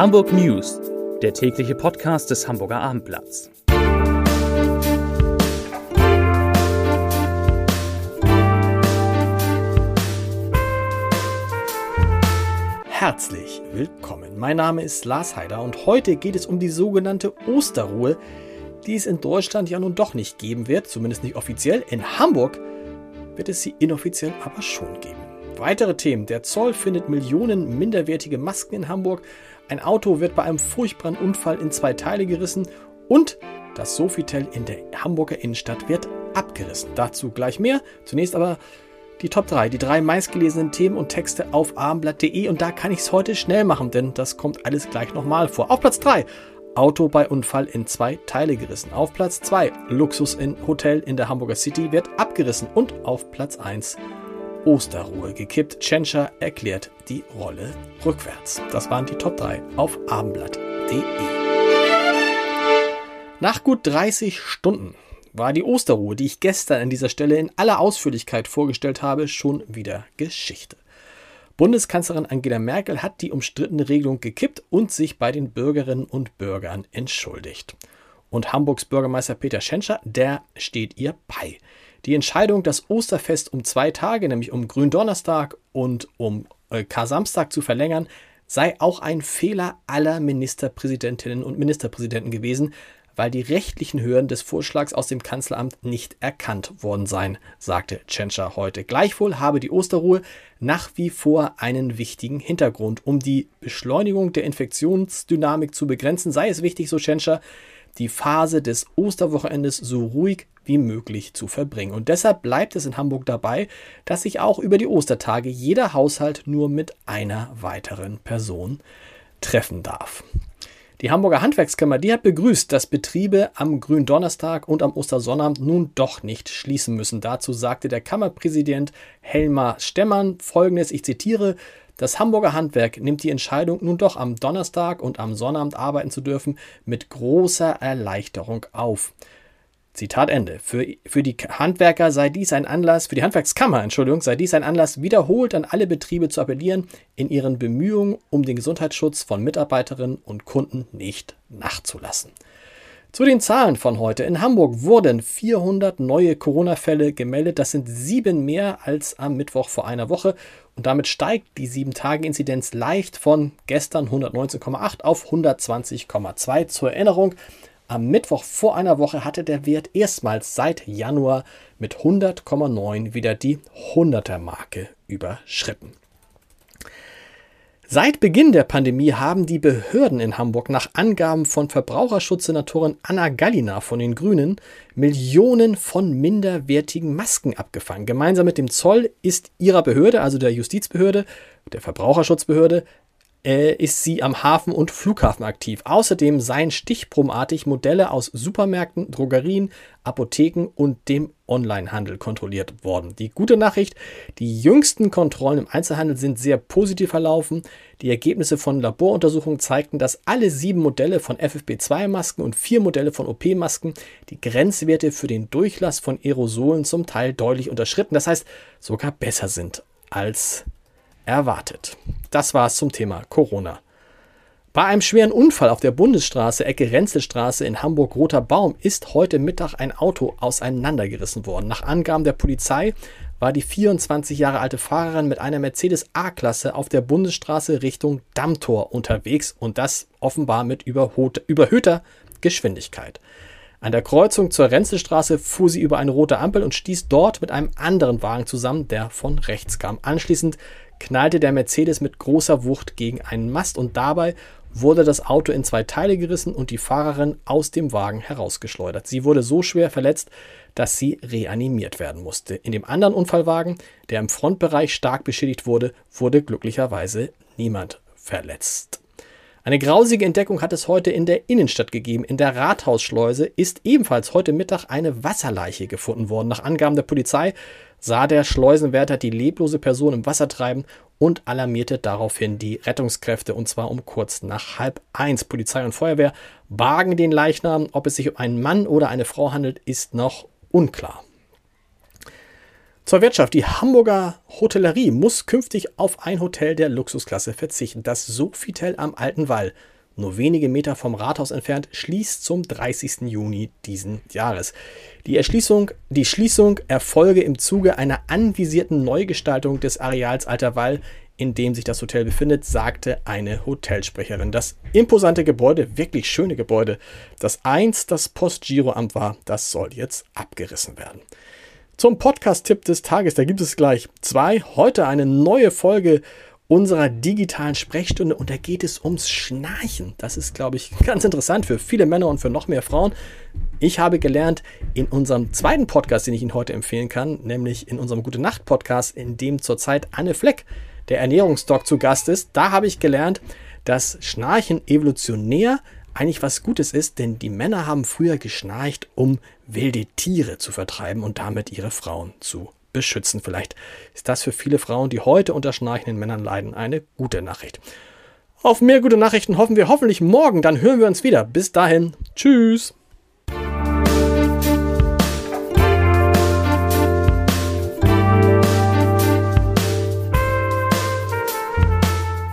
Hamburg News, der tägliche Podcast des Hamburger Abendblatts. Herzlich willkommen. Mein Name ist Lars Heider und heute geht es um die sogenannte Osterruhe, die es in Deutschland ja nun doch nicht geben wird, zumindest nicht offiziell. In Hamburg wird es sie inoffiziell aber schon geben. Weitere Themen. Der Zoll findet Millionen minderwertige Masken in Hamburg. Ein Auto wird bei einem furchtbaren Unfall in zwei Teile gerissen. Und das Sofitel in der Hamburger Innenstadt wird abgerissen. Dazu gleich mehr. Zunächst aber die Top 3, die drei meistgelesenen Themen und Texte auf abendblatt.de. Und da kann ich es heute schnell machen, denn das kommt alles gleich nochmal vor. Auf Platz 3. Auto bei Unfall in zwei Teile gerissen. Auf Platz 2 Luxus in Hotel in der Hamburger City wird abgerissen. Und auf Platz 1 Osterruhe gekippt. Tschentscher erklärt die Rolle rückwärts. Das waren die Top 3 auf abendblatt.de. Nach gut 30 Stunden war die Osterruhe, die ich gestern an dieser Stelle in aller Ausführlichkeit vorgestellt habe, schon wieder Geschichte. Bundeskanzlerin Angela Merkel hat die umstrittene Regelung gekippt und sich bei den Bürgerinnen und Bürgern entschuldigt. Und Hamburgs Bürgermeister Peter Schenscher, der steht ihr bei. Die Entscheidung, das Osterfest um zwei Tage, nämlich um Gründonnerstag und um äh, Kar-Samstag zu verlängern, sei auch ein Fehler aller Ministerpräsidentinnen und Ministerpräsidenten gewesen, weil die rechtlichen Hürden des Vorschlags aus dem Kanzleramt nicht erkannt worden seien, sagte Tschentscher heute. Gleichwohl habe die Osterruhe nach wie vor einen wichtigen Hintergrund. Um die Beschleunigung der Infektionsdynamik zu begrenzen, sei es wichtig, so Tschentscher, die Phase des Osterwochenendes so ruhig wie möglich zu verbringen. Und deshalb bleibt es in Hamburg dabei, dass sich auch über die Ostertage jeder Haushalt nur mit einer weiteren Person treffen darf. Die Hamburger Handwerkskammer, die hat begrüßt, dass Betriebe am Gründonnerstag und am Ostersonnabend nun doch nicht schließen müssen. Dazu sagte der Kammerpräsident Helmar Stemmern folgendes, ich zitiere, das Hamburger Handwerk nimmt die Entscheidung, nun doch am Donnerstag und am Sonnabend arbeiten zu dürfen, mit großer Erleichterung auf. Zitat Ende. Für, für die Handwerker sei dies ein Anlass, für die Handwerkskammer, Entschuldigung, sei dies ein Anlass, wiederholt an alle Betriebe zu appellieren, in ihren Bemühungen um den Gesundheitsschutz von Mitarbeiterinnen und Kunden nicht nachzulassen. Zu den Zahlen von heute. In Hamburg wurden 400 neue Corona-Fälle gemeldet. Das sind sieben mehr als am Mittwoch vor einer Woche. Und damit steigt die 7-Tage-Inzidenz leicht von gestern 119,8 auf 120,2. Zur Erinnerung, am Mittwoch vor einer Woche hatte der Wert erstmals seit Januar mit 100,9 wieder die 100er-Marke überschritten. Seit Beginn der Pandemie haben die Behörden in Hamburg nach Angaben von Verbraucherschutzsenatorin Anna Gallina von den Grünen Millionen von minderwertigen Masken abgefangen. Gemeinsam mit dem Zoll ist ihrer Behörde, also der Justizbehörde, der Verbraucherschutzbehörde, äh, ist sie am Hafen und Flughafen aktiv. Außerdem seien stichprobenartig Modelle aus Supermärkten, Drogerien, Apotheken und dem Onlinehandel kontrolliert worden. Die gute Nachricht, die jüngsten Kontrollen im Einzelhandel sind sehr positiv verlaufen. Die Ergebnisse von Laboruntersuchungen zeigten, dass alle sieben Modelle von FFP2-Masken und vier Modelle von OP-Masken die Grenzwerte für den Durchlass von Aerosolen zum Teil deutlich unterschritten, das heißt sogar besser sind als erwartet. Das war es zum Thema Corona. Bei einem schweren Unfall auf der Bundesstraße Ecke Renzelstraße in Hamburg-Roter Baum ist heute Mittag ein Auto auseinandergerissen worden. Nach Angaben der Polizei war die 24 Jahre alte Fahrerin mit einer Mercedes A-Klasse auf der Bundesstraße Richtung Dammtor unterwegs und das offenbar mit überhöhter Geschwindigkeit. An der Kreuzung zur Renzelstraße fuhr sie über eine rote Ampel und stieß dort mit einem anderen Wagen zusammen, der von rechts kam. Anschließend knallte der Mercedes mit großer Wucht gegen einen Mast und dabei wurde das Auto in zwei Teile gerissen und die Fahrerin aus dem Wagen herausgeschleudert. Sie wurde so schwer verletzt, dass sie reanimiert werden musste. In dem anderen Unfallwagen, der im Frontbereich stark beschädigt wurde, wurde glücklicherweise niemand verletzt. Eine grausige Entdeckung hat es heute in der Innenstadt gegeben. In der Rathausschleuse ist ebenfalls heute Mittag eine Wasserleiche gefunden worden. Nach Angaben der Polizei sah der Schleusenwärter die leblose Person im Wasser treiben und alarmierte daraufhin die Rettungskräfte und zwar um kurz nach halb eins. Polizei und Feuerwehr bargen den Leichnam. Ob es sich um einen Mann oder eine Frau handelt, ist noch unklar. Zur Wirtschaft. Die Hamburger Hotellerie muss künftig auf ein Hotel der Luxusklasse verzichten. Das Sofitel am Alten Wall, nur wenige Meter vom Rathaus entfernt, schließt zum 30. Juni diesen Jahres. Die, Erschließung, die Schließung erfolge im Zuge einer anvisierten Neugestaltung des Areals Alter Wall in dem sich das Hotel befindet, sagte eine Hotelsprecherin. Das imposante Gebäude, wirklich schöne Gebäude, das einst das Postgiroamt war, das soll jetzt abgerissen werden. Zum Podcast-Tipp des Tages, da gibt es gleich zwei. Heute eine neue Folge unserer digitalen Sprechstunde und da geht es ums Schnarchen. Das ist, glaube ich, ganz interessant für viele Männer und für noch mehr Frauen. Ich habe gelernt in unserem zweiten Podcast, den ich Ihnen heute empfehlen kann, nämlich in unserem Gute Nacht Podcast, in dem zurzeit Anne Fleck der Ernährungsdoc zu Gast ist. Da habe ich gelernt, dass Schnarchen evolutionär eigentlich was Gutes ist, denn die Männer haben früher geschnarcht, um wilde Tiere zu vertreiben und damit ihre Frauen zu beschützen. Vielleicht ist das für viele Frauen, die heute unter schnarchenden Männern leiden, eine gute Nachricht. Auf mehr gute Nachrichten hoffen wir hoffentlich morgen, dann hören wir uns wieder. Bis dahin, tschüss.